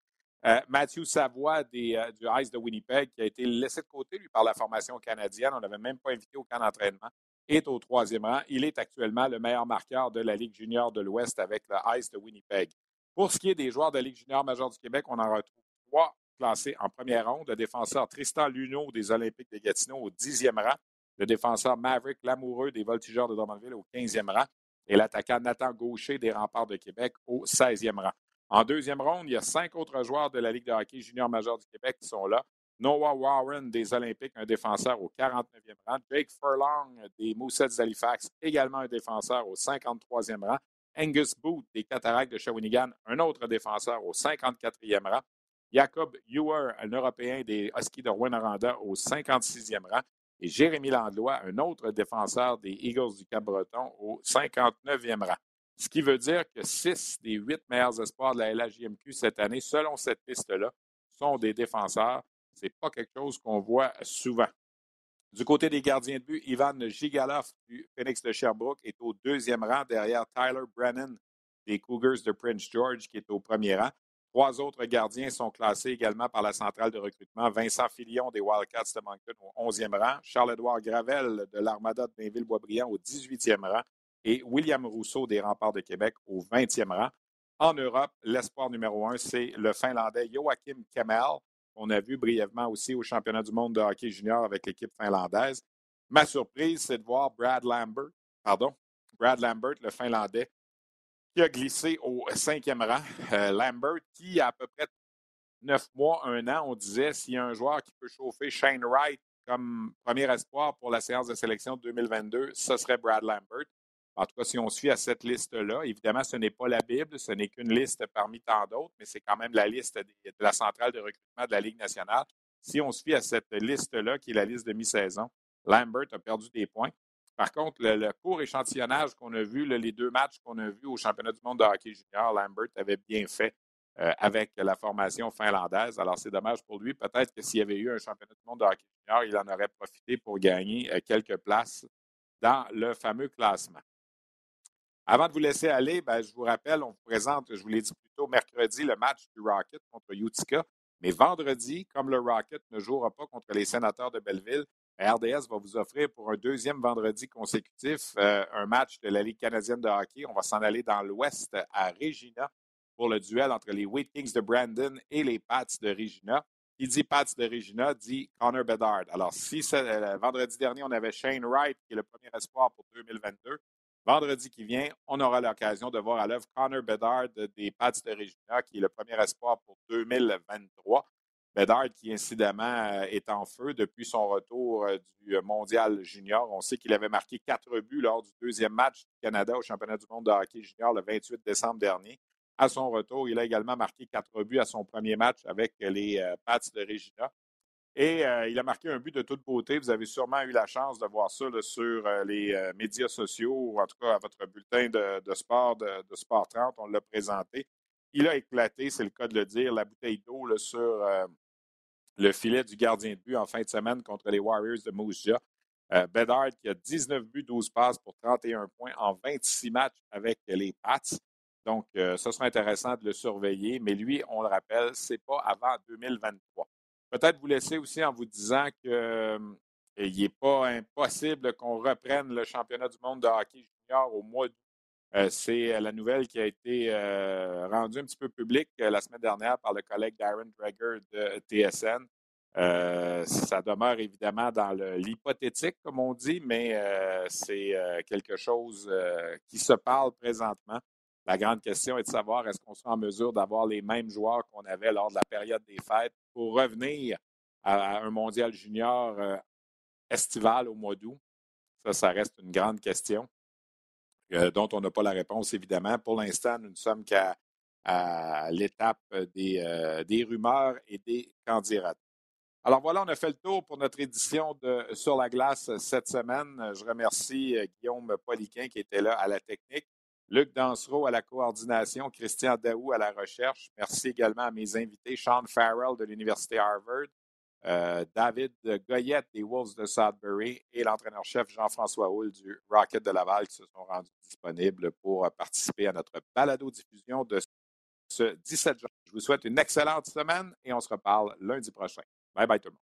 Matthew Savoie du Ice de Winnipeg qui a été laissé de côté, lui, par la formation canadienne. On n'avait même pas invité au camp d'entraînement est au troisième rang. Il est actuellement le meilleur marqueur de la Ligue junior de l'Ouest avec le Ice de Winnipeg. Pour ce qui est des joueurs de la Ligue junior majeure du Québec, on en retrouve trois classés en première ronde. Le défenseur Tristan Luneau des Olympiques de Gatineau au dixième rang. Le défenseur Maverick Lamoureux des Voltigeurs de Drummondville au quinzième rang. Et l'attaquant Nathan Gaucher des Remparts de Québec au 16e rang. En deuxième ronde, il y a cinq autres joueurs de la Ligue de hockey junior majeure du Québec qui sont là. Noah Warren des Olympiques, un défenseur au 49e rang. Jake Furlong des Moussets d'Halifax, également un défenseur au 53e rang. Angus Booth des Cataractes de Shawinigan, un autre défenseur au 54e rang. Jacob Ewer, un Européen des Huskies de Rwanda au 56e rang. Et Jérémy Landlois, un autre défenseur des Eagles du Cap-Breton au 59e rang. Ce qui veut dire que six des huit meilleurs espoirs de la LHJMQ cette année, selon cette liste-là, sont des défenseurs. Ce n'est pas quelque chose qu'on voit souvent. Du côté des gardiens de but, Ivan Gigalov du Phoenix de Sherbrooke est au deuxième rang derrière Tyler Brennan des Cougars de Prince George qui est au premier rang. Trois autres gardiens sont classés également par la centrale de recrutement. Vincent Filion des Wildcats de Moncton au 11e rang. Charles-Édouard Gravel de l'Armada de Blainville-Boisbriand au 18e rang. Et William Rousseau des Remparts de Québec au 20e rang. En Europe, l'espoir numéro un, c'est le Finlandais Joachim Kemel on a vu brièvement aussi au championnat du monde de hockey junior avec l'équipe finlandaise. Ma surprise, c'est de voir Brad Lambert, pardon, Brad Lambert, le Finlandais, qui a glissé au cinquième rang. Euh, Lambert, qui à peu près neuf mois, un an, on disait s'il y a un joueur qui peut chauffer Shane Wright comme premier espoir pour la séance de sélection de 2022, ce serait Brad Lambert. En tout cas, si on fie à cette liste-là, évidemment, ce n'est pas la Bible, ce n'est qu'une liste parmi tant d'autres, mais c'est quand même la liste de, la centrale de recrutement de la Ligue nationale. Si on fie à cette liste-là, qui est la liste de mi-saison, Lambert a perdu des points. Par contre, le, court échantillonnage qu'on a vu, les deux matchs qu'on a vus au championnat du monde de hockey junior, Lambert avait bien fait avec la formation finlandaise. Alors, c'est dommage pour lui. Peut-être que s'il y avait eu un championnat du monde de hockey junior, il en aurait profité pour gagner quelques places dans le fameux classement. Avant de vous laisser aller, ben, je vous rappelle, on vous présente, je vous l'ai dit plus tôt, mercredi, le match du Rocket contre Utica. Mais vendredi, comme le Rocket ne jouera pas contre les sénateurs de Belleville, RDS va vous offrir pour un deuxième vendredi consécutif euh, un match de la Ligue canadienne de hockey. On va s'en aller dans l'Ouest à Regina pour le duel entre les Wheat Kings de Brandon et les Pats de Regina. Qui dit Pats de Regina dit Connor Bedard. Alors, si euh, vendredi dernier, on avait Shane Wright, qui est le premier espoir pour 2022, Vendredi qui vient, on aura l'occasion de voir à l'œuvre Connor Bedard des Pats de Regina, qui est le premier espoir pour 2023. Bedard qui, incidemment, euh, est en feu depuis son retour euh, du mondial junior. On sait qu'il avait marqué quatre buts lors du deuxième match du Canada au championnat du monde de hockey junior le 28 décembre dernier. À son retour, il a également marqué quatre buts à son premier match avec les euh, Pats de Regina. Et euh, il a marqué un but de toute beauté. Vous avez sûrement eu la chance de voir ça sur euh, les euh, médias sociaux ou en tout cas à votre bulletin de, sport de, Sport 30. On l'a présenté. Il a éclaté, c'est le cas de le dire, la bouteille d'eau sur le filet du gardien de but en fin de semaine contre les Warriors de Moose Bedard qui a 19 buts, 12 passes pour 31 points en 26 matchs avec les Pats. Donc, ça sera intéressant de le surveiller. Mais lui, on le rappelle, ce n'est pas avant 2023. Peut-être vous laisser aussi en vous disant qu'il euh, n'est pas impossible qu'on reprenne le championnat du monde de hockey junior au mois d'août. Euh, c'est euh, la nouvelle qui a été rendue un petit peu publique la semaine dernière par le collègue Darren Dreger de TSN. ça demeure évidemment dans l'hypothétique, comme on dit, mais c'est quelque chose qui se parle présentement. La grande question est de savoir est-ce qu'on sera en mesure d'avoir les mêmes joueurs qu'on avait lors de la période des fêtes pour revenir à, un mondial junior euh, estival au mois d'août? Ça, ça reste une grande question euh, dont on n'a pas la réponse, évidemment. Pour l'instant, nous ne sommes qu'à l'étape des, euh, des, rumeurs et des candidats. Alors voilà, on a fait le tour pour notre édition de Sur la glace cette semaine. Je remercie Guillaume Poliquin qui était là à la technique. Luc Dansereau à la coordination, Christian Daou à la recherche. Merci également à mes invités, Sean Farrell de l'Université Harvard, euh, David Goyette des Wolves de Sudbury et l'entraîneur-chef Jean-François Houle du Rocket de Laval qui se sont rendus disponibles pour participer à notre balado-diffusion de ce 17 juin. Je vous souhaite une excellente semaine et on se reparle lundi prochain. Bye bye tout le monde.